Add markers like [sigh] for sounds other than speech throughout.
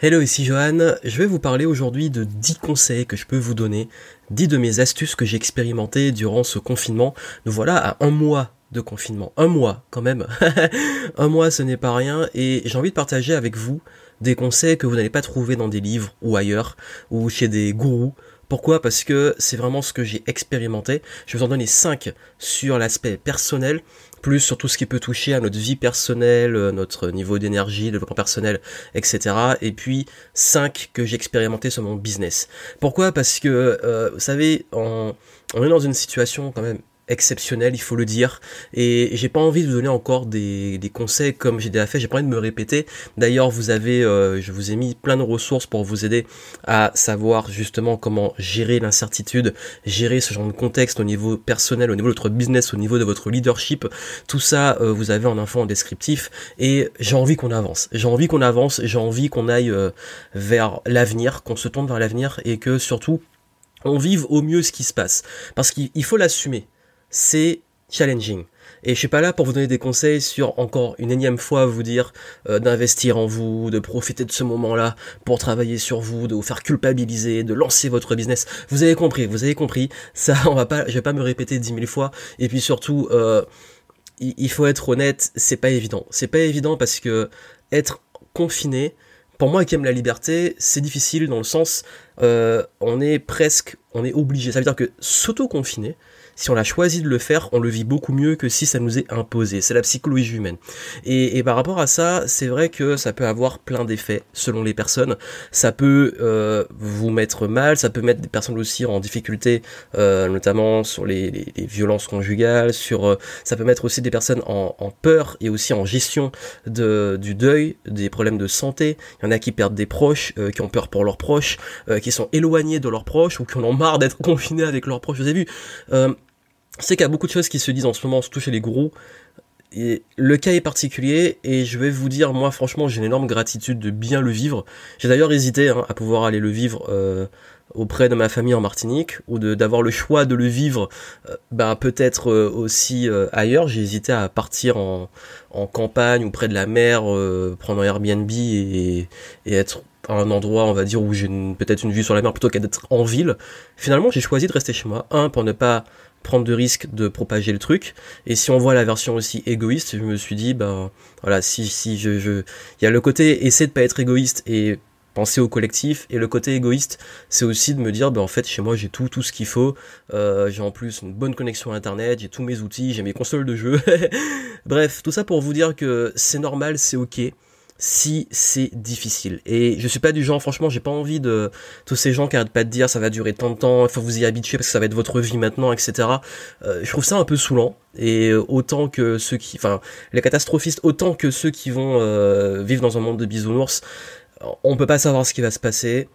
Hello, ici Johan. Je vais vous parler aujourd'hui de 10 conseils que je peux vous donner, 10 de mes astuces que j'ai expérimentées durant ce confinement. Nous voilà à un mois de confinement. Un mois quand même. [laughs] un mois ce n'est pas rien et j'ai envie de partager avec vous des conseils que vous n'allez pas trouver dans des livres ou ailleurs ou chez des gourous. Pourquoi? Parce que c'est vraiment ce que j'ai expérimenté. Je vais vous en donner 5 sur l'aspect personnel, plus sur tout ce qui peut toucher à notre vie personnelle, euh, notre niveau d'énergie, développement personnel, etc. Et puis 5 que j'ai expérimenté sur mon business. Pourquoi? Parce que, euh, vous savez, on, on est dans une situation quand même exceptionnel, il faut le dire. Et j'ai pas envie de vous donner encore des, des conseils comme j'ai déjà fait, j'ai pas envie de me répéter. D'ailleurs, vous avez, euh, je vous ai mis plein de ressources pour vous aider à savoir justement comment gérer l'incertitude, gérer ce genre de contexte au niveau personnel, au niveau de votre business, au niveau de votre leadership. Tout ça, euh, vous avez en info en descriptif. Et j'ai envie qu'on avance. J'ai envie qu'on avance, j'ai envie qu'on aille euh, vers l'avenir, qu'on se tourne vers l'avenir et que surtout, on vive au mieux ce qui se passe. Parce qu'il faut l'assumer c'est challenging. Et je suis pas là pour vous donner des conseils sur encore une énième fois vous dire euh, d'investir en vous, de profiter de ce moment-là pour travailler sur vous, de vous faire culpabiliser, de lancer votre business. Vous avez compris, vous avez compris. Ça, on va pas, je vais pas me répéter dix mille fois. Et puis surtout, euh, il, faut être honnête, c'est pas évident. C'est pas évident parce que être confiné, pour moi qui aime la liberté, c'est difficile dans le sens, euh, on est presque, on est obligé. Ça veut dire que s'auto-confiner, si on a choisi de le faire, on le vit beaucoup mieux que si ça nous est imposé. C'est la psychologie humaine. Et, par rapport à ça, c'est vrai que ça peut avoir plein d'effets selon les personnes. Ça peut euh, vous mettre mal, ça peut mettre des personnes aussi en difficulté, euh, notamment sur les, violences conjugales, sur euh, ça peut mettre aussi des personnes en, peur et aussi en gestion de, du deuil, des problèmes de santé. Il y en a qui perdent des proches, qui ont peur pour leurs proches, qui sont éloignés de leurs proches ou qui en ont marre d'être [laughs] confinés avec leurs proches. Vous avez vu c'est qu'il y a beaucoup de choses qui se disent en ce moment, surtout chez les gourous. Et le cas est particulier et je vais vous dire, moi franchement, j'ai une énorme gratitude de bien le vivre. J'ai d'ailleurs hésité hein, à pouvoir aller le vivre euh, auprès de ma famille en Martinique ou d'avoir le choix de le vivre, euh, bah, peut-être euh, aussi ailleurs. J'ai hésité à partir en, campagne ou près de la mer, prendre un Airbnb et, et être à un endroit, on va dire, où j'ai peut-être une vue sur la mer plutôt qu'à d'être en ville. Finalement, j'ai choisi de rester chez moi. Un, pour ne pas prendre de risques de propager le truc. Et si on voit la version aussi égoïste, je me suis dit, ben voilà, si, si je, il y a le côté essayer de pas être égoïste et penser au collectif et le côté égoïste c'est aussi de me dire ben en fait chez moi j'ai tout tout ce qu'il faut. Euh, j'ai en plus une bonne connexion internet j'ai tous mes outils j'ai mes consoles de jeu [laughs] bref tout ça pour vous dire que c'est normal c'est ok si c'est difficile. Et je suis pas du genre, franchement, j'ai pas envie de tous ces gens qui arrêtent pas de dire ça va durer tant de temps, il faut vous y habituer parce que ça va être votre vie maintenant, etc. Euh, je trouve ça un peu saoulant. Et autant que ceux qui, enfin, les catastrophistes, autant que ceux qui vont euh, vivre dans un monde de bisounours, on peut pas savoir ce qui va se passer.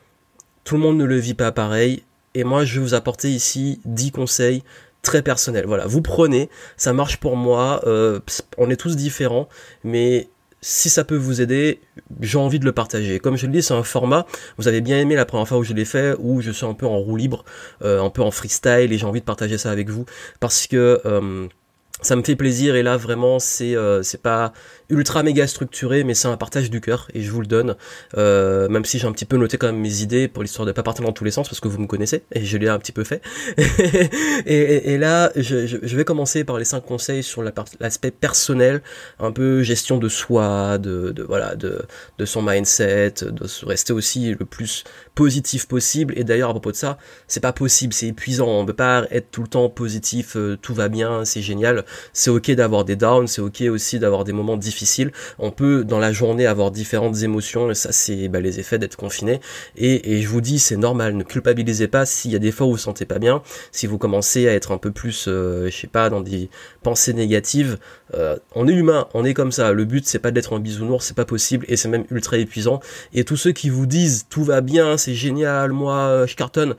Tout le monde ne le vit pas pareil. Et moi, je vais vous apporter ici 10 conseils très personnels. Voilà, vous prenez, ça marche pour moi. Euh, on est tous différents, mais si ça peut vous aider, j'ai envie de le partager. Comme je le dis, c'est un format, vous avez bien aimé la première fois où je l'ai fait, où je suis un peu en roue libre, euh, un peu en freestyle, et j'ai envie de partager ça avec vous, parce que... Euh, ça me fait plaisir et là vraiment c'est euh, c'est pas ultra méga structuré mais c'est un partage du cœur et je vous le donne. Euh, même si j'ai un petit peu noté quand même mes idées pour l'histoire de pas partir dans tous les sens parce que vous me connaissez et je l'ai un petit peu fait. [laughs] Et, là je, vais commencer par les cinq conseils sur l'aspect personnel un peu gestion de soi de, voilà de, de son mindset de rester aussi le plus positif possible. Et d'ailleurs à propos de ça c'est pas possible c'est épuisant on peut pas être tout le temps positif euh, tout va bien c'est génial. C'est ok d'avoir des downs, c'est ok aussi d'avoir des moments difficiles. On peut dans la journée avoir différentes émotions, et ça c'est bah, les effets d'être confiné. Et, je vous dis, c'est normal, ne culpabilisez pas s'il y a des fois où vous vous sentez pas bien, si vous commencez à être un peu plus, euh, je sais pas, dans des pensées négatives. Euh, on est humain, on est comme ça. Le but c'est pas d'être un bisounours, c'est pas possible et c'est même ultra épuisant. Et tous ceux qui vous disent tout va bien, c'est génial, moi je cartonne,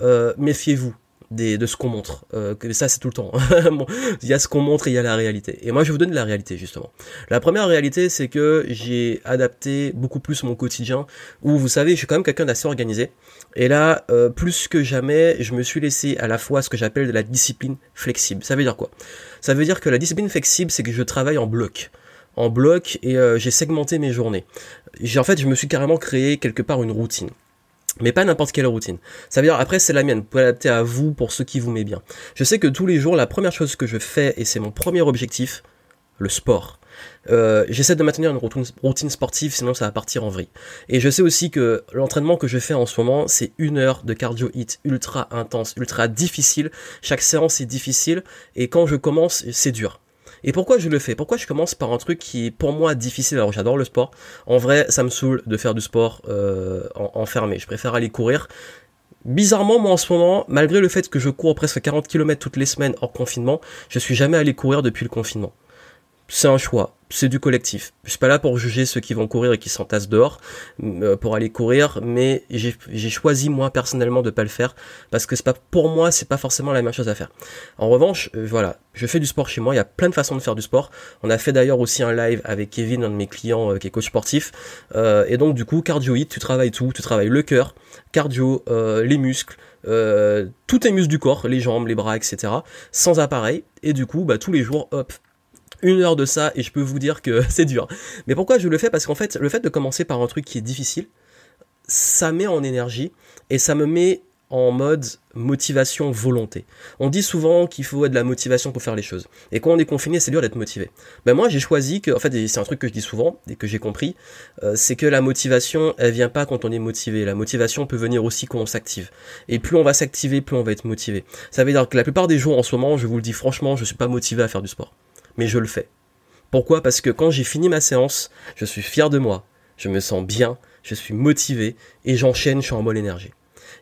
euh, méfiez-vous de ce qu'on montre. Euh, que ça, c'est tout le temps. [laughs] il y a ce qu'on montre et il y a la réalité. Et moi, je vous donne la réalité, justement. La première réalité, c'est que j'ai adapté beaucoup plus mon quotidien, où, vous savez, je suis quand même quelqu'un d'assez organisé. Et là, euh, plus que jamais, je me suis laissé à la fois ce que j'appelle de la discipline flexible. Ça veut dire quoi? Ça veut dire que la discipline flexible, c'est que je travaille en bloc en bloc et j'ai segmenté mes journées. J'ai en fait, je me suis carrément créé quelque part une routine mais pas n'importe quelle routine. Ça veut dire, après, c'est la mienne. Vous pouvez l'adapter à vous pour ceux qui vous met bien. Je sais que tous les jours, la première chose que je fais, et c'est mon premier objectif, le sport. Euh, j'essaie de maintenir une routine, sportive, sinon ça va partir en vrille. Et je sais aussi que l'entraînement que je fais en ce moment, c'est une heure de cardio hit ultra intense, ultra difficile. Chaque séance est difficile, et quand je commence, c'est dur. Et pourquoi je le fais? Pourquoi je commence par un truc qui est pour moi difficile? Alors j'adore le sport. En vrai, ça me saoule de faire du sport euh, enfermé. Je préfère aller courir. Bizarrement, moi en ce moment, malgré le fait que je cours presque 40 km toutes les semaines hors confinement, je suis jamais allé courir depuis le confinement. C'est un choix c'est du collectif. Je suis pas là pour juger ceux qui vont courir et qui s'entassent dehors euh, pour aller courir, mais j'ai choisi moi personnellement de pas le faire parce que c'est pas pour moi c'est pas forcément la même chose à faire. En revanche, euh, voilà, je fais du sport chez moi. Il y a plein de façons de faire du sport. On a fait d'ailleurs aussi un live avec Kevin, un de mes clients euh, qui est coach sportif. et donc du coup, cardioïde, tu travailles tout, tu travailles le cœur, cardio, les muscles. Tous tes muscles du corps, les jambes, les bras, etc. Sans appareil. Et du coup, bah, tous les jours, hop, une heure de ça et je peux vous dire que [laughs] c'est dur. Mais pourquoi je le fais? Parce qu'en fait, le fait de commencer par un truc qui est difficile, ça met en énergie et ça me met en mode motivation volonté. On dit souvent qu'il faut de la motivation pour faire les choses. Et quand on est confiné, c'est dur d'être motivé. Ben moi, j'ai choisi que, en fait, c'est un truc que je dis souvent et que j'ai compris, euh, c'est que la motivation, elle vient pas quand on est motivé. La motivation peut venir aussi quand on s'active. Et plus on va s'activer, plus on va être motivé. Ça veut dire que la plupart des jours en ce moment, je vous le dis franchement, je suis pas motivé à faire du sport mais je le fais. Pourquoi? Parce que quand j'ai fini ma séance, je suis fier de moi, je me sens bien, je suis motivé et j'enchaîne, je suis en bonne énergie.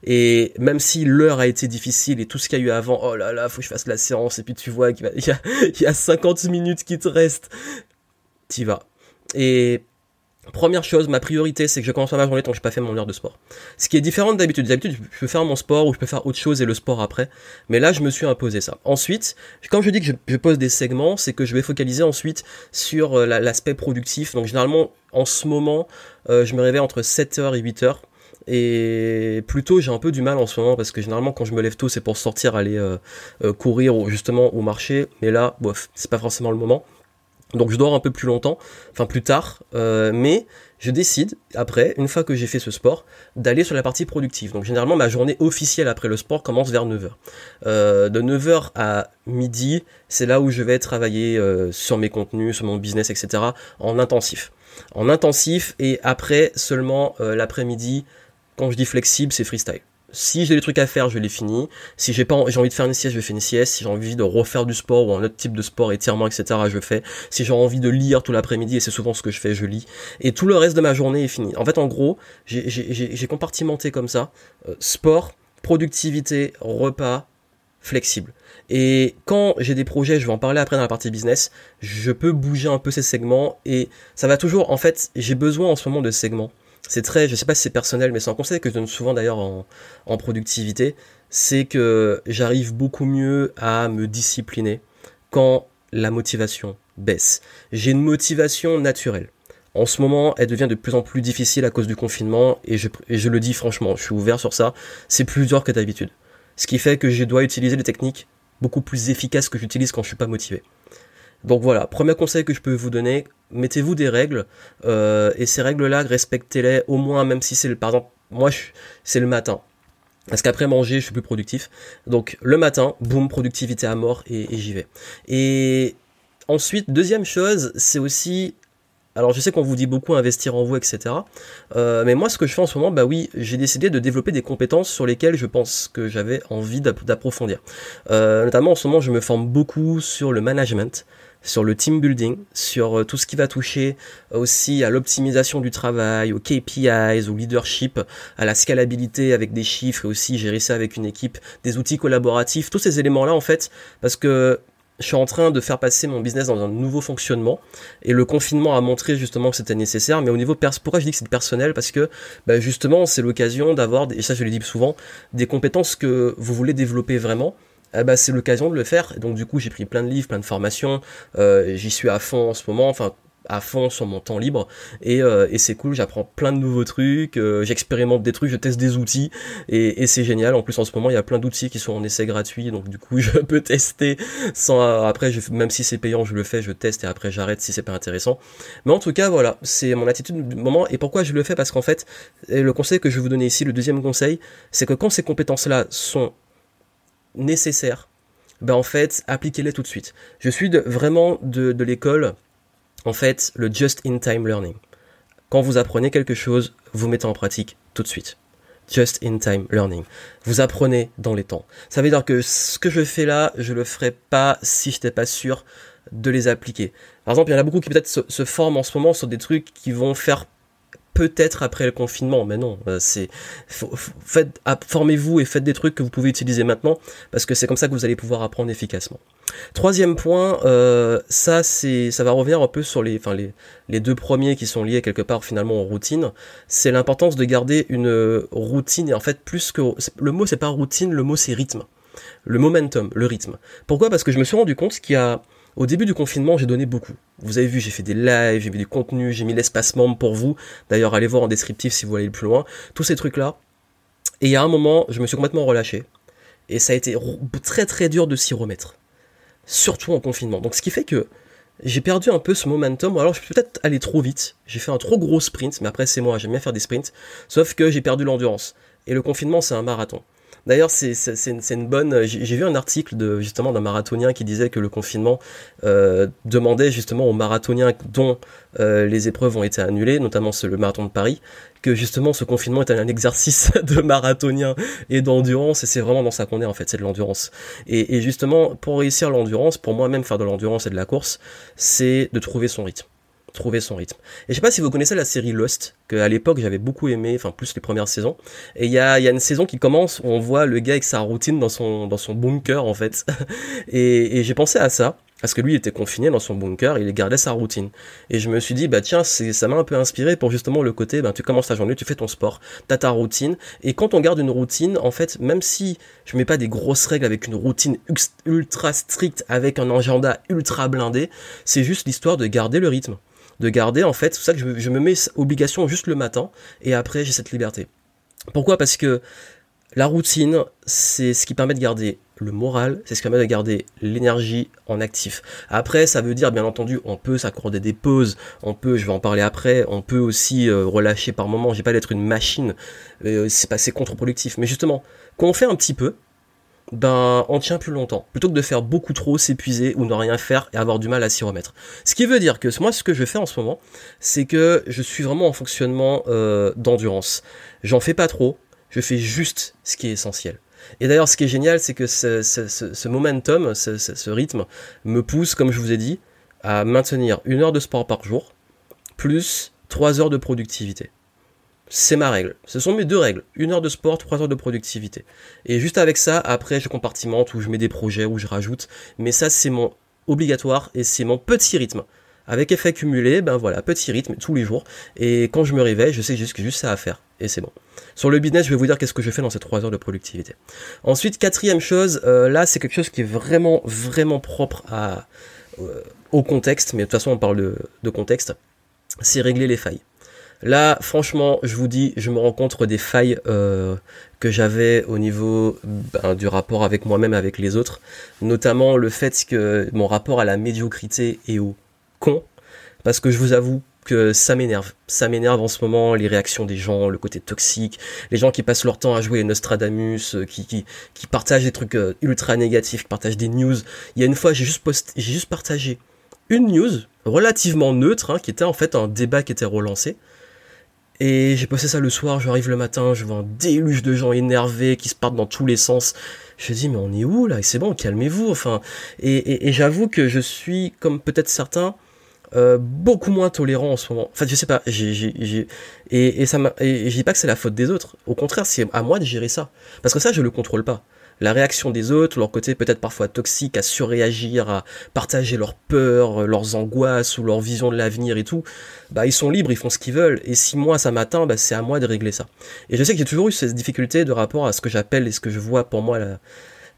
Et même si l'heure a été difficile et tout ce qu'il y a eu avant, oh là là, faut que je fasse la séance et puis tu vois qu'il y, [laughs] y, a 50 minutes qui te restent, t'y vas. Et Première chose, ma priorité, c'est que je commence ma journée tant que je n'ai pas fait mon heure de sport. Ce qui est différent d'habitude. D'habitude, je peux faire mon sport ou je peux faire autre chose et le sport après. Mais là, je me suis imposé ça. Ensuite, quand je dis que je, pose des segments, c'est que je vais focaliser ensuite sur euh, l'aspect productif. Donc généralement, en ce moment, euh, je me réveille entre 7h et 8h. Et plutôt, j'ai un peu du mal en ce moment parce que généralement, quand je me lève tôt, c'est pour sortir, aller euh, courir ou justement au marché. Mais là, bof, c'est pas forcément le moment. Donc je dors un peu plus longtemps, enfin plus tard, euh, mais je décide, après, une fois que j'ai fait ce sport, d'aller sur la partie productive. Donc généralement, ma journée officielle après le sport commence vers 9h. Euh, de 9h à midi, c'est là où je vais travailler euh, sur mes contenus, sur mon business, etc. en intensif. En intensif, et après, seulement l'après-midi, quand je dis flexible, c'est freestyle si j'ai des trucs à faire, je les finis. Si j'ai pas, j'ai envie de faire une sieste, je fais une sieste. Si j'ai envie de refaire du sport ou un autre type de sport, étirement, etc., je fais. Si j'ai envie de lire tout l'après-midi, et c'est souvent ce que je fais, je lis. Et tout le reste de ma journée est fini. En fait, en gros, j'ai compartimenté comme ça. Euh, sport, productivité, repas, flexible. Et quand j'ai des projets, je vais en parler après dans la partie business, je peux bouger un peu ces segments et ça va toujours, en fait, j'ai besoin en ce moment de segments c'est très, je sais pas si c'est personnel, mais c'est un conseil que je donne souvent d'ailleurs en, productivité, c'est que j'arrive beaucoup mieux à me discipliner quand la motivation baisse. J'ai une motivation naturelle. En ce moment, elle devient de plus en plus difficile à cause du confinement, et je, et je le dis franchement, je suis ouvert sur ça, c'est plus dur que d'habitude. Ce qui fait que je dois utiliser des techniques beaucoup plus efficaces que j'utilise quand je suis pas motivé. Donc voilà, premier conseil que je peux vous donner, mettez-vous des règles euh, et ces règles-là, respectez-les au moins, même si c'est le, par exemple, moi c'est le matin. Parce qu'après manger, je suis plus productif. Donc le matin, boum, productivité à mort et, j'y vais. Et ensuite, deuxième chose, c'est aussi alors je sais qu'on vous dit beaucoup investir en vous, etc. Euh, mais moi ce que je fais en ce moment, bah oui, j'ai décidé de développer des compétences sur lesquelles je pense que j'avais envie d'approfondir. Euh, notamment en ce moment je me forme beaucoup sur le management, sur le team building, sur euh, tout ce qui va toucher euh, aussi à l'optimisation du travail, aux KPIs, au leadership, à la scalabilité avec des chiffres et aussi gérer ça avec une équipe, des outils collaboratifs, tous ces éléments-là en fait, parce que je suis en train de faire passer mon business dans un nouveau fonctionnement et le confinement a montré justement que c'était nécessaire. Mais au niveau pers pourquoi je dis que c'est personnel? Parce que bah, justement c'est l'occasion d'avoir et ça je le dis souvent des compétences que vous voulez développer vraiment eh ben, c'est l'occasion de le faire. donc du coup, j'ai pris plein de livres, plein de formations. Euh, j'y suis à fond en ce moment. Enfin, à fond sur mon temps libre et, euh, et c'est cool j'apprends plein de nouveaux trucs euh, j'expérimente des trucs je teste des outils et, et c'est génial en plus en ce moment il y a plein d'outils qui sont en essai gratuit donc du coup [laughs] je peux tester sans après je, même si c'est payant je le fais je teste et après j'arrête si c'est pas intéressant mais en tout cas voilà c'est mon attitude du moment et pourquoi je le fais? Parce qu'en fait le conseil que je vais vous donner ici le deuxième conseil c'est que quand ces compétences là sont nécessaires ben en fait appliquez-les tout de suite je suis vraiment de, l'école en fait le just-in-time learning. Quand vous apprenez quelque chose, vous mettez en pratique tout de suite. Just-in-time learning. Vous apprenez dans les temps. Ça veut dire que ce que je fais là, je le ferai pas si je n'étais pas sûr de les appliquer. Par exemple, il y en a beaucoup qui peut-être se forment en ce moment sur des trucs qui vont faire peut-être après le confinement, mais non, euh, c'est faites formez-vous et faites des trucs que vous pouvez utiliser maintenant parce que c'est comme ça que vous allez pouvoir apprendre efficacement. Troisième point, euh, ça c'est ça va revenir un peu sur les enfin les, les deux premiers qui sont liés quelque part finalement aux routines, c'est l'importance de garder une routine et en fait plus que le mot c'est pas routine, le mot c'est rythme. Le momentum, le rythme. Pourquoi? Parce que je me suis rendu compte qu'il y a au début du confinement, j'ai donné beaucoup. Vous avez vu, j'ai fait des lives, j'ai mis du contenu, j'ai mis l'espace membre pour vous. D'ailleurs, allez voir en descriptif si vous voulez aller plus loin. Tous ces trucs-là. Et il y a un moment, je me suis complètement relâché. Et ça a été très très dur de s'y remettre. Surtout en confinement. Donc ce qui fait que j'ai perdu un peu ce momentum, alors je suis peut-être allé trop vite. J'ai fait un trop gros sprint, mais après c'est moi, j'aime bien faire des sprints. Sauf que j'ai perdu l'endurance. Et le confinement, c'est un marathon. D'ailleurs, c'est une bonne. J'ai vu un article de justement d'un marathonien qui disait que le confinement euh, demandait justement aux marathoniens dont euh, les épreuves ont été annulées, notamment le marathon de Paris, que justement ce confinement est un exercice [laughs] de marathonien et d'endurance, et c'est vraiment dans ça qu'on est en fait, c'est de l'endurance. Et, et justement, pour réussir l'endurance, pour moi-même faire de l'endurance et de la course, c'est de trouver son rythme trouver son rythme. Et je sais pas si vous connaissez la série Lost, que à l'époque j'avais beaucoup aimé, enfin plus les premières saisons. Et il y a, y a une saison qui commence où on voit le gars avec sa routine dans son, dans son bunker en fait. [laughs] et, et j'ai pensé à ça. Parce que lui il était confiné dans son bunker, il gardait sa routine. Et je me suis dit, bah tiens, ça m'a un peu inspiré pour justement le côté, bah, tu commences ta journée, tu fais ton sport, t'as ta routine. Et quand on garde une routine, en fait, même si je mets pas des grosses règles avec une routine ultra stricte, avec un agenda ultra blindé, c'est juste l'histoire de garder le rythme de garder en fait, c'est ça que je, me mets obligation juste le matin et après j'ai cette liberté. Pourquoi? Parce que la routine, c'est ce qui permet de garder le moral, c'est ce qui permet de garder l'énergie en actif. Après, ça veut dire, bien entendu, on peut s'accorder des pauses, on peut, je vais en parler après, on peut aussi euh, relâcher par moment, j'ai pas d'être une machine, euh, c'est pas, contre-productif. Mais justement, quand on fait un petit peu, ben on tient plus longtemps. Plutôt que de faire beaucoup trop, s'épuiser ou ne rien faire et avoir du mal à s'y remettre. Ce qui veut dire que moi ce que je fais en ce moment, c'est que je suis vraiment en fonctionnement euh, d'endurance. J'en fais pas trop, je fais juste ce qui est essentiel. Et d'ailleurs ce qui est génial, c'est que ce, momentum, ce rythme, me pousse, comme je vous ai dit, à maintenir une heure de sport par jour, plus trois heures de productivité. C'est ma règle. Ce sont mes deux règles. Une heure de sport, trois heures de productivité. Et juste avec ça, après, je compartimente ou je mets des projets ou je rajoute. Mais ça, c'est mon obligatoire et c'est mon petit rythme. Avec effet cumulé, ben voilà, petit rythme tous les jours. Et quand je me réveille, je sais que j'ai juste, juste ça à faire. Et c'est bon. Sur le business, je vais vous dire qu'est-ce que je fais dans ces trois heures de productivité. Ensuite, quatrième chose, euh, là, c'est quelque chose qui est vraiment, vraiment propre euh, au contexte. Mais de toute façon, on parle de contexte. C'est régler les failles. Là, franchement, je vous dis, je me rencontre des failles euh, que j'avais au niveau ben, du rapport avec moi-même, avec les autres. Notamment le fait que mon rapport à la médiocrité est au con. Parce que je vous avoue que ça m'énerve. Ça m'énerve en ce moment, les réactions des gens, le côté toxique, les gens qui passent leur temps à jouer Nostradamus, euh, qui, qui, partagent des trucs euh, ultra négatifs, qui partagent des news. Il y a une fois, j'ai juste, j'ai juste partagé une news relativement neutre, hein, qui était en fait un débat qui était relancé. Et j'ai passé ça le soir, j'arrive le matin, je vois un déluge de gens énervés qui se partent dans tous les sens. Je dis, mais on est où là? Et c'est bon, calmez-vous. Enfin, et, j'avoue que je suis, comme peut-être certains, euh, beaucoup moins tolérant en ce moment. Enfin, je sais pas, et, et ça m'a, et je dis pas que c'est la faute des autres. Au contraire, c'est à moi de gérer ça. Parce que ça, je le contrôle pas la réaction des autres, leur côté peut-être parfois toxique, à surréagir, à partager leurs peurs, euh, leurs angoisses ou leur vision de l'avenir et tout, bah ils sont libres, ils font ce qu'ils veulent. Et si moi ça m'atteint, bah c'est à moi de régler ça. Et je sais que j'ai toujours eu cette difficulté de rapport à ce que j'appelle et ce que je vois pour moi la,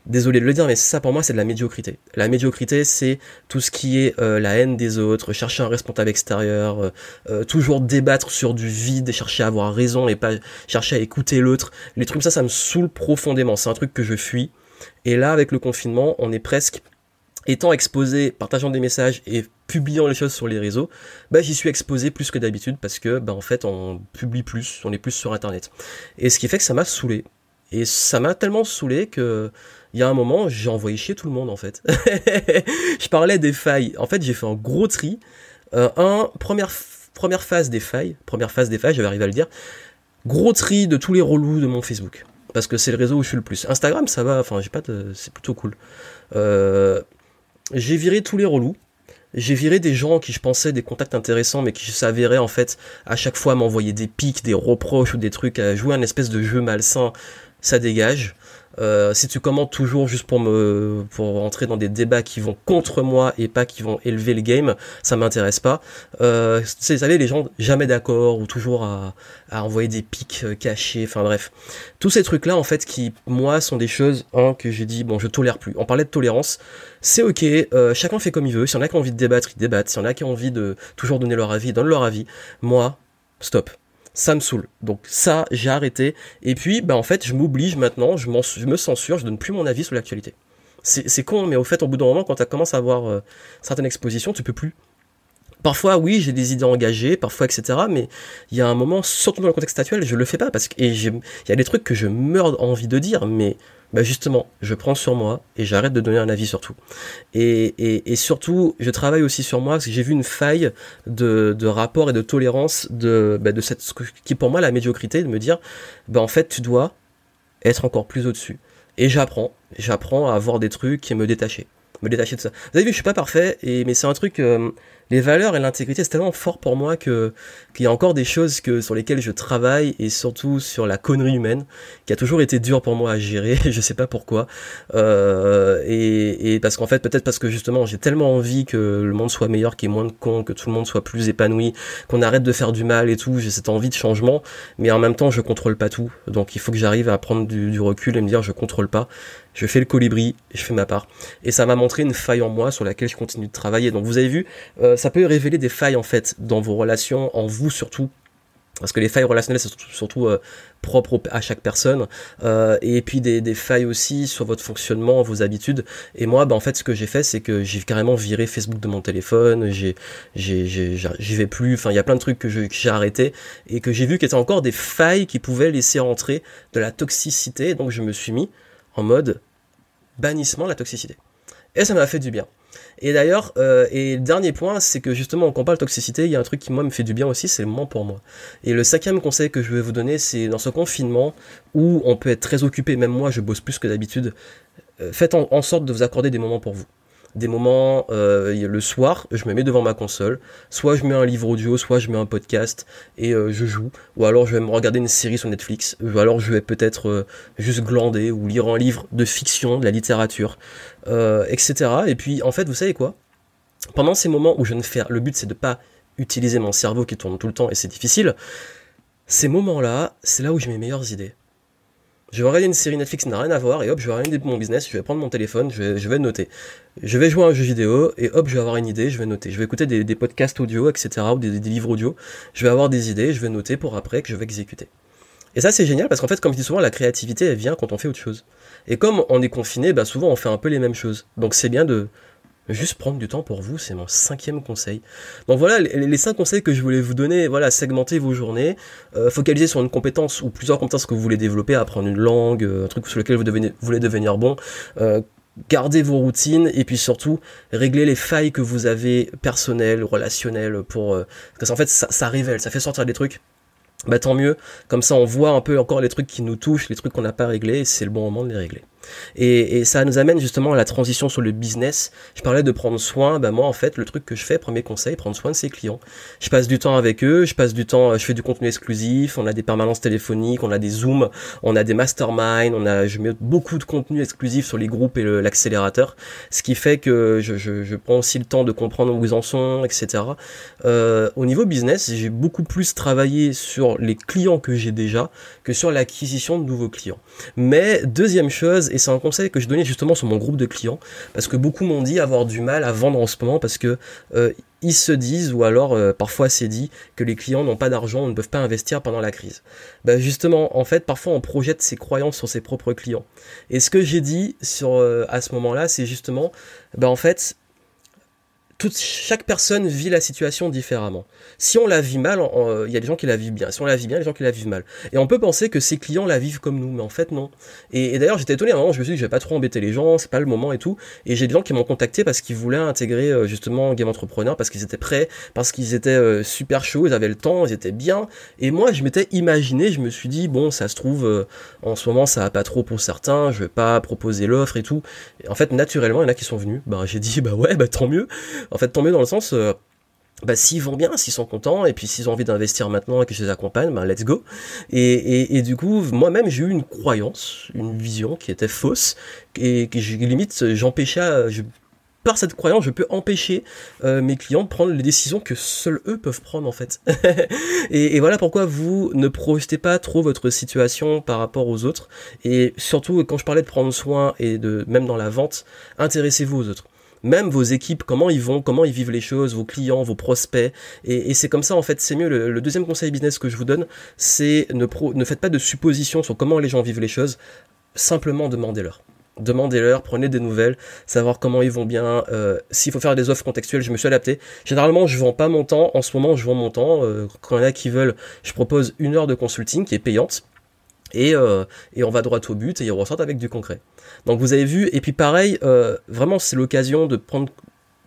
désolé de le dire, mais ça pour moi c'est de la médiocrité. La médiocrité c'est tout ce qui est euh, la haine des autres, chercher un responsable extérieur, euh, euh, toujours débattre sur du vide, chercher à avoir raison et pas chercher à écouter l'autre. Les trucs ça, ça me saoule profondément. C'est un truc que je fuis. Et là, avec le confinement, on est presque étant exposé, partageant des messages et publiant les choses sur les réseaux, bah, j'y suis exposé plus que d'habitude parce que bah, en fait on publie plus, on est plus sur internet. Et ce qui fait que ça m'a saoulé. Et ça m'a tellement saoulé que il y a un moment, j'ai envoyé chier tout le monde en fait. [laughs] je parlais des failles. En fait, j'ai fait un gros tri. Euh, un, première, première phase des failles, première phase des failles, j'avais arrivé à le dire. Gros tri de tous les relous de mon Facebook. Parce que c'est le réseau où je suis le plus. Instagram, ça va, enfin, j'ai pas de. C'est plutôt cool. Euh, j'ai viré tous les relous. J'ai viré des gens qui je pensais des contacts intéressants, mais qui s'avéraient en fait à chaque fois m'envoyer des pics, des reproches ou des trucs, à jouer un espèce de jeu malsain. Ça dégage. Euh, si tu commentes toujours juste pour me pour entrer dans des débats qui vont contre moi et pas qui vont élever le game, ça m'intéresse pas. Euh, vous savez, les gens jamais d'accord ou toujours à, envoyer des pics euh, cachés, enfin bref. Tous ces trucs-là, en fait, qui, moi, sont des choses hein, que j'ai dit, bon, je tolère plus. On parlait de tolérance, c'est ok, chacun fait comme il veut. Si y en a qui ont envie de débattre, ils débattent. Si y en a qui ont envie de toujours donner leur avis, ils donnent leur avis. Moi, stop ça me saoule. Donc ça, j'ai arrêté. Et puis, bah en fait, je m'oblige maintenant, je, me censure, je donne plus mon avis sur l'actualité. C'est con, mais au fait, au bout d'un moment, quand tu commences à avoir euh, certaines expositions, tu peux plus. Parfois, oui, j'ai des idées engagées, parfois, etc. Mais il y a un moment, surtout dans le contexte actuel, je le fais pas parce que il y a des trucs que je meurs envie de dire, mais bah justement, je prends sur moi et j'arrête de donner un avis sur tout. Et, et, surtout, je travaille aussi sur moi parce que j'ai vu une faille de, de rapport et de tolérance de, bah de cette, qui pour moi la médiocrité, de me dire, bah en fait, tu dois être encore plus au-dessus. Et j'apprends, j'apprends à avoir des trucs et me détacher me détacher de ça. Vous avez vu, je suis pas parfait, et mais c'est un truc, euh, les valeurs et l'intégrité, c'est tellement fort pour moi que qu'il y a encore des choses que sur lesquelles je travaille et surtout sur la connerie humaine, qui a toujours été dur pour moi à gérer. [laughs] je sais pas pourquoi, euh, et, et parce qu'en fait, peut-être parce que justement, j'ai tellement envie que le monde soit meilleur, qu'il y ait moins de cons, que tout le monde soit plus épanoui, qu'on arrête de faire du mal et tout. J'ai cette envie de changement, mais en même temps, je contrôle pas tout. Donc, il faut que j'arrive à prendre du, du recul et me dire, je contrôle pas je fais le colibri, je fais ma part. Et ça m'a montré une faille en moi sur laquelle je continue de travailler. Donc vous avez vu, euh, ça peut révéler des failles en fait dans vos relations, en vous surtout. Parce que les failles relationnelles, c'est surtout, euh, propre à chaque personne. Euh, et puis des, failles aussi sur votre fonctionnement, vos habitudes. Et moi, bah, en fait, ce que j'ai fait, c'est que j'ai carrément viré Facebook de mon téléphone. J'y vais plus. Enfin, il y a plein de trucs que j'ai arrêté et que j'ai vu qu'il y avait encore des failles qui pouvaient laisser entrer de la toxicité. Donc je me suis mis en mode bannissement de la toxicité. Et ça m'a fait du bien. Et d'ailleurs, euh, et le dernier point, c'est que justement, quand on parle de toxicité, il y a un truc qui moi me fait du bien aussi, c'est le moment pour moi. Et le cinquième conseil que je vais vous donner, c'est dans ce confinement où on peut être très occupé, même moi je bosse plus que d'habitude, euh, faites en sorte de vous accorder des moments pour vous des moments euh, le soir, je me mets devant ma console, soit je mets un livre audio, soit je mets un podcast et euh, je joue, ou alors je vais me regarder une série sur Netflix, ou alors je vais peut-être euh, juste glander ou lire un livre de fiction, de la littérature, etc. Et puis en fait, vous savez quoi? Pendant ces moments où je ne fais, le but c'est de pas utiliser mon cerveau qui tourne tout le temps et c'est difficile. Ces moments-là, c'est là où j'ai mes meilleures idées. Je vais regarder une série Netflix qui n'a rien à voir et hop, je vais regarder mon business, je vais prendre mon téléphone, je vais, noter. Je vais jouer à un jeu vidéo et hop, je vais avoir une idée, je vais noter. Je vais écouter des, podcasts audio, etc. ou des, livres audio. Je vais avoir des idées, je vais noter pour après que je vais exécuter. Et ça, c'est génial parce qu'en fait, comme je dis souvent, la créativité, elle vient quand on fait autre chose. Et comme on est confiné, bah souvent on fait un peu les mêmes choses. Donc c'est bien de, Juste prendre du temps pour vous, c'est mon cinquième conseil. Donc voilà les, cinq conseils que je voulais vous donner. Voilà, segmenter vos journées, euh, focaliser sur une compétence ou plusieurs compétences que vous voulez développer, apprendre une langue, euh, un truc sur lequel vous, voulez devenir bon. Euh, garder vos routines et puis surtout régler les failles que vous avez personnelles, relationnelles pour parce qu'en fait ça, ça révèle, ça fait sortir des trucs bah tant mieux. Comme ça, on voit un peu encore les trucs qui nous touchent, les trucs qu'on n'a pas réglés, c'est le bon moment de les régler. Et, ça nous amène justement à la transition sur le business. Je parlais de prendre soin, bah moi en fait le truc que je fais, premier conseil, prendre soin de ses clients. Je passe du temps avec eux, je passe du temps, je fais du contenu exclusif, on a des permanences téléphoniques, on a des zooms, on a des masterminds, on a, je mets beaucoup de contenu exclusif sur les groupes et l'accélérateur, ce qui fait que je, prends aussi le temps de comprendre où ils en sont, etc. Euh, au niveau business, j'ai beaucoup plus travaillé sur les clients que j'ai déjà que sur l'acquisition de nouveaux clients. Mais deuxième chose, et c'est un conseil que je donnais justement sur mon groupe de clients, parce que beaucoup m'ont dit avoir du mal à vendre en ce moment parce que euh, ils se disent, ou alors euh, parfois c'est dit, que les clients n'ont pas d'argent, ne peuvent pas investir pendant la crise. Bah justement, en fait, parfois on projette ses croyances sur ses propres clients. Et ce que j'ai dit euh, à ce moment-là, c'est justement, bah en fait, toute, chaque personne vit la situation différemment. Si on la vit mal, il y a des gens qui la vivent bien. Si on la vit bien, il y a des gens qui la vivent mal. Et on peut penser que ses clients la vivent comme nous, mais en fait non. Et, d'ailleurs, j'étais étonné à un moment, je me suis dit, je vais pas trop embêter les gens, c'est pas le moment et tout. Et j'ai des gens qui m'ont contacté parce qu'ils voulaient intégrer euh, justement Game Entrepreneur, parce qu'ils étaient prêts, parce qu'ils étaient euh, super chauds, ils avaient le temps, ils étaient bien. Et moi, je m'étais imaginé, je me suis dit, bon, ça se trouve, euh, en ce moment, ça va pas trop pour certains, je vais pas proposer l'offre et tout. Et en fait, naturellement, il y en a qui sont venus. Bah, j'ai dit, [laughs] bah ouais, bah tant mieux. En fait, tant mieux dans le sens, euh, bah, s'ils vont bien, s'ils sont contents, et puis s'ils ont envie d'investir maintenant et que je les accompagne, bah, let's go. Et, du coup, moi-même, j'ai eu une croyance, une vision qui était fausse, et que limite, j'empêchais, je, par cette croyance, je peux empêcher euh, mes clients de prendre les décisions que seuls eux peuvent prendre en fait. [laughs] et, et, voilà pourquoi vous ne projetez pas trop votre situation par rapport aux autres. Et surtout, quand je parlais de prendre soin et de même dans la vente, intéressez-vous aux autres même vos équipes, comment ils vont, comment ils vivent les choses, vos clients, vos prospects. Et, c'est comme ça, en fait, c'est mieux. Le, deuxième conseil business que je vous donne, c'est ne, faites pas de suppositions sur comment les gens vivent les choses. Simplement demandez-leur. Demandez-leur, prenez des nouvelles, savoir comment ils vont bien. Euh, s'il faut faire des offres contextuelles, je me suis adapté. Généralement, je vends pas mon temps. En ce moment, je vends mon temps. Euh, quand il y en a qui veulent, je propose une heure de consulting qui est payante. Et, euh, et on va droit au but et ils ressortent avec du concret. Donc vous avez vu, et puis pareil, euh, vraiment c'est l'occasion de prendre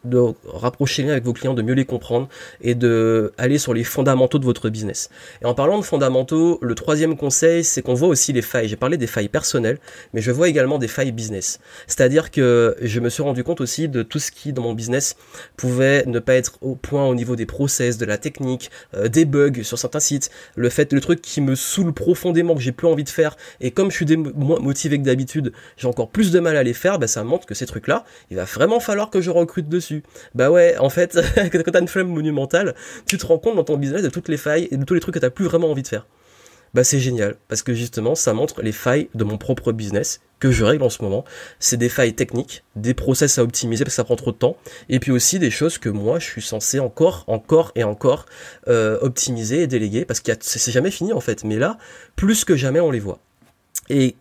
de rapprocher les avec vos clients, de mieux les comprendre et de aller sur les fondamentaux de votre business. Et en parlant de fondamentaux, le troisième conseil, c'est qu'on voit aussi les failles. J'ai parlé des failles personnelles, mais je vois également des failles business. C'est-à-dire que je me suis rendu compte aussi de tout ce qui dans mon business pouvait ne pas être au point au niveau des process, de la technique, euh, des bugs sur certains sites, le fait le truc qui me saoule profondément que j'ai plus envie de faire et comme je suis moins motivé que d'habitude, j'ai encore plus de mal à les faire, bah ça montre que ces trucs-là, il va vraiment falloir que je recrute dessus bah ouais, en fait, [laughs] quand t'as une flemme monumentale, tu te rends compte dans ton business de toutes les failles et de tous les trucs que t'as plus vraiment envie de faire. Bah c'est génial, parce que justement, ça montre les failles de mon propre business que je règle en ce moment. C'est des failles techniques, des process à optimiser parce que ça prend trop de temps, et puis aussi des choses que moi je suis censé encore, encore et encore euh, optimiser et déléguer parce que c'est jamais fini en fait. Mais là, plus que jamais, on les voit. Et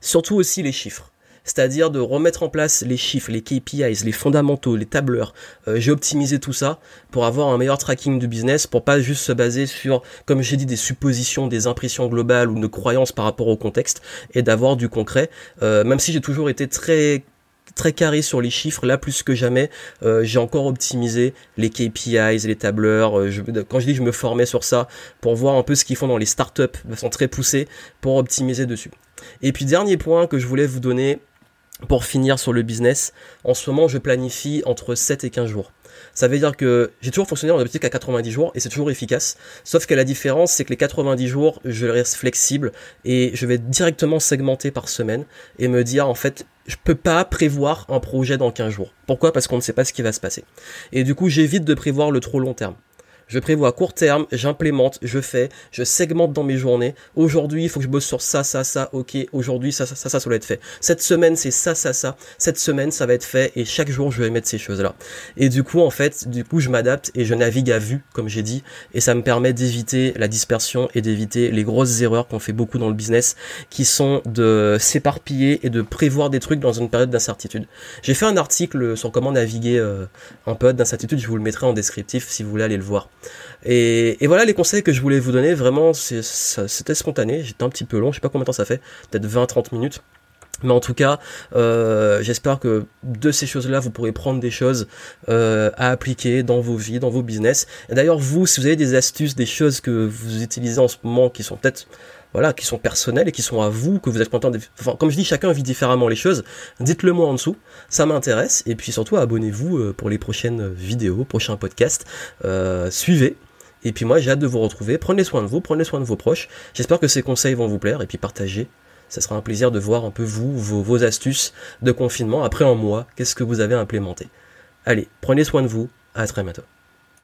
surtout aussi les chiffres c'est-à-dire de remettre en place les chiffres, les KPIs, les fondamentaux, les tableurs. Euh, j'ai optimisé tout ça pour avoir un meilleur tracking du business, pour pas juste se baser sur, comme j'ai dit, des suppositions, des impressions globales ou de croyances par rapport au contexte, et d'avoir du concret. Euh, même si j'ai toujours été très très carré sur les chiffres, là plus que jamais, euh, j'ai encore optimisé les KPIs, les tableurs. quand je dis je me formais sur ça, pour voir un peu ce qu'ils font dans les startups de façon très poussée, pour optimiser dessus. Et puis dernier point que je voulais vous donner, pour finir sur le business, en ce moment, je planifie entre 7 et 15 jours. Ça veut dire que j'ai toujours fonctionné en optique à 90 jours et c'est toujours efficace. Sauf que la différence, c'est que les 90 jours, je reste flexible et je vais directement segmenter par semaine et me dire, en fait, je peux pas prévoir un projet dans 15 jours. Pourquoi? Parce qu'on ne sait pas ce qui va se passer. Et du coup, j'évite de prévoir le trop long terme. Je prévois à court terme, j'implémente, je fais, je segmente dans mes journées. Aujourd'hui, il faut que je bosse sur ça, ça, ça. Ok, aujourd'hui, ça, ça, ça, ça, ça va être fait. Cette semaine, c'est ça, ça, ça. Cette semaine, ça va être fait et chaque jour, je vais mettre ces choses-là. Et du coup, en fait, du coup, je m'adapte et je navigue à vue, comme j'ai dit, et ça me permet d'éviter la dispersion et d'éviter les grosses erreurs qu'on fait beaucoup dans le business, qui sont de s'éparpiller et de prévoir des trucs dans une période d'incertitude. J'ai fait un article sur comment naviguer euh, en période d'incertitude. Je vous le mettrai en descriptif si vous voulez aller le voir. Et, voilà les conseils que je voulais vous donner. Vraiment, c'était spontané. J'étais un petit peu long. Je sais pas combien de temps ça fait. Peut-être 20-30 minutes. Mais en tout cas, euh, j'espère que de ces choses-là, vous pourrez prendre des choses euh, à appliquer dans vos vies, dans vos business. Et d'ailleurs, vous, si vous avez des astuces, des choses que vous utilisez en ce moment qui sont peut-être voilà, qui sont personnelles et qui sont à vous, que vous êtes content de... Enfin, comme je dis, chacun vit différemment les choses. Dites-le moi en dessous, ça m'intéresse. Et puis surtout, abonnez-vous euh, pour les prochaines vidéos, prochains podcasts. Euh, suivez. Et puis moi, j'ai hâte de vous retrouver. Prenez soin de vous, prenez soin de vos proches. J'espère que ces conseils vont vous plaire. Et puis partagez. Ça sera un plaisir de voir un peu vous, vos, vos astuces de confinement après un mois. Qu'est-ce que vous avez implémenté Allez, prenez soin de vous. À très bientôt.